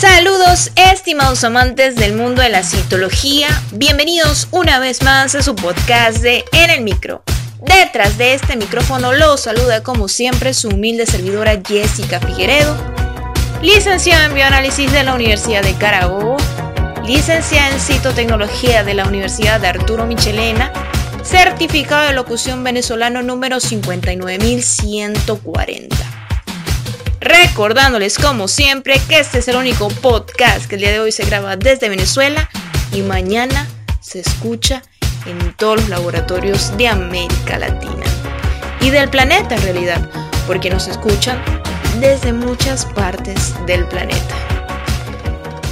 Saludos estimados amantes del mundo de la citología, bienvenidos una vez más a su podcast de En el Micro. Detrás de este micrófono los saluda como siempre su humilde servidora Jessica Figueredo, licenciada en bioanálisis de la Universidad de Carabobo, licenciada en citotecnología de la Universidad de Arturo Michelena, certificado de locución venezolano número 59140. Recordándoles como siempre que este es el único podcast que el día de hoy se graba desde Venezuela y mañana se escucha en todos los laboratorios de América Latina y del planeta en realidad, porque nos escuchan desde muchas partes del planeta.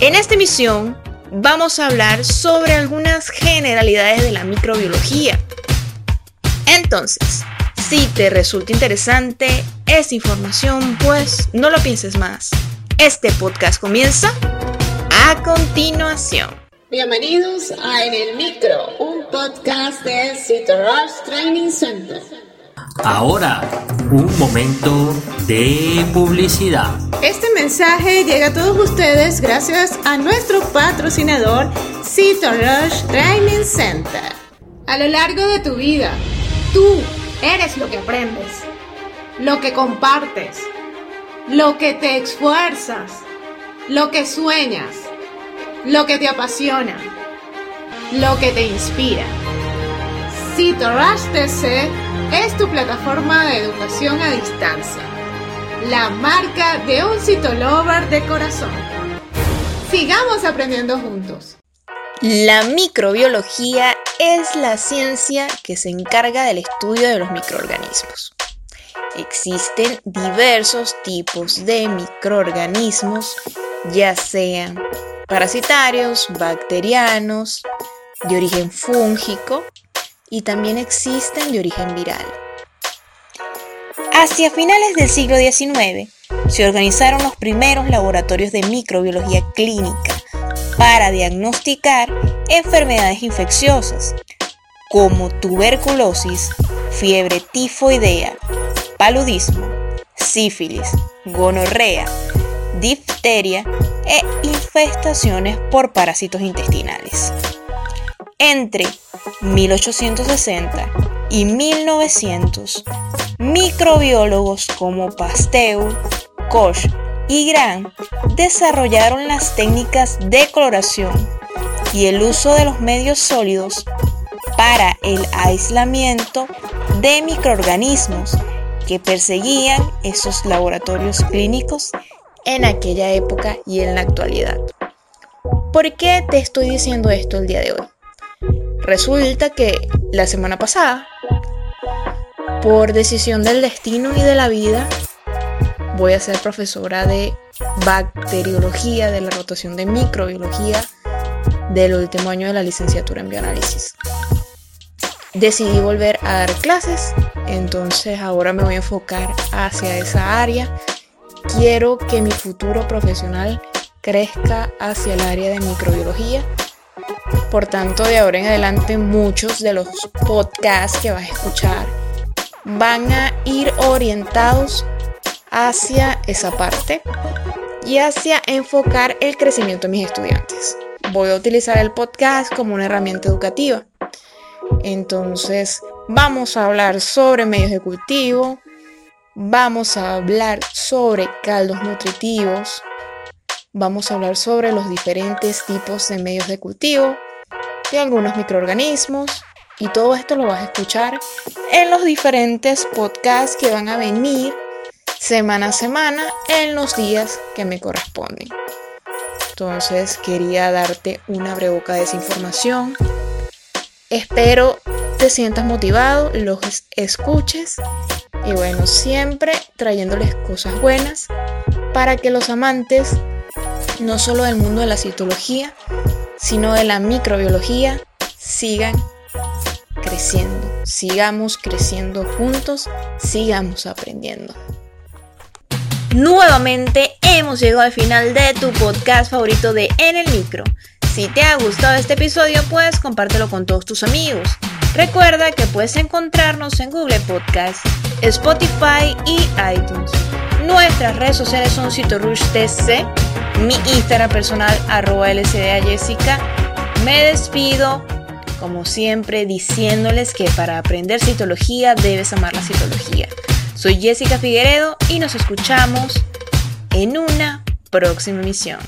En esta emisión vamos a hablar sobre algunas generalidades de la microbiología. Entonces, si te resulta interesante esta información, pues no lo pienses más. Este podcast comienza a continuación. Bienvenidos a En el Micro, un podcast de Rush Training Center. Ahora, un momento de publicidad. Este mensaje llega a todos ustedes gracias a nuestro patrocinador Rush Training Center. A lo largo de tu vida, tú Eres lo que aprendes, lo que compartes, lo que te esfuerzas, lo que sueñas, lo que te apasiona, lo que te inspira. CITORASH TC es tu plataforma de educación a distancia, la marca de un citolover de corazón. Sigamos aprendiendo juntos. La microbiología es la ciencia que se encarga del estudio de los microorganismos. Existen diversos tipos de microorganismos, ya sean parasitarios, bacterianos, de origen fúngico y también existen de origen viral. Hacia finales del siglo XIX se organizaron los primeros laboratorios de microbiología clínica para diagnosticar enfermedades infecciosas como tuberculosis, fiebre tifoidea, paludismo, sífilis, gonorrea, difteria e infestaciones por parásitos intestinales. Entre 1860 y 1900, microbiólogos como Pasteur, Koch y Gran desarrollaron las técnicas de coloración y el uso de los medios sólidos para el aislamiento de microorganismos que perseguían esos laboratorios clínicos en aquella época y en la actualidad. ¿Por qué te estoy diciendo esto el día de hoy? Resulta que la semana pasada, por decisión del destino y de la vida, voy a ser profesora de bacteriología, de la rotación de microbiología del último año de la licenciatura en bioanálisis. Decidí volver a dar clases, entonces ahora me voy a enfocar hacia esa área. Quiero que mi futuro profesional crezca hacia el área de microbiología. Por tanto, de ahora en adelante muchos de los podcasts que vas a escuchar van a ir orientados hacia esa parte y hacia enfocar el crecimiento de mis estudiantes. Voy a utilizar el podcast como una herramienta educativa. Entonces, vamos a hablar sobre medios de cultivo, vamos a hablar sobre caldos nutritivos, vamos a hablar sobre los diferentes tipos de medios de cultivo, de algunos microorganismos, y todo esto lo vas a escuchar en los diferentes podcasts que van a venir semana a semana en los días que me corresponden. Entonces quería darte una breboca de esa información. Espero te sientas motivado, los escuches y bueno, siempre trayéndoles cosas buenas para que los amantes, no solo del mundo de la citología, sino de la microbiología, sigan creciendo. Sigamos creciendo juntos, sigamos aprendiendo. Nuevamente hemos llegado al final de tu podcast favorito de En el Micro. Si te ha gustado este episodio, pues compártelo con todos tus amigos. Recuerda que puedes encontrarnos en Google Podcast, Spotify y iTunes. Nuestras redes sociales son CitoRushTC, mi Instagram personal arroba LCDA Jessica. Me despido, como siempre, diciéndoles que para aprender citología debes amar la citología. Soy Jessica Figueredo y nos escuchamos en una próxima emisión.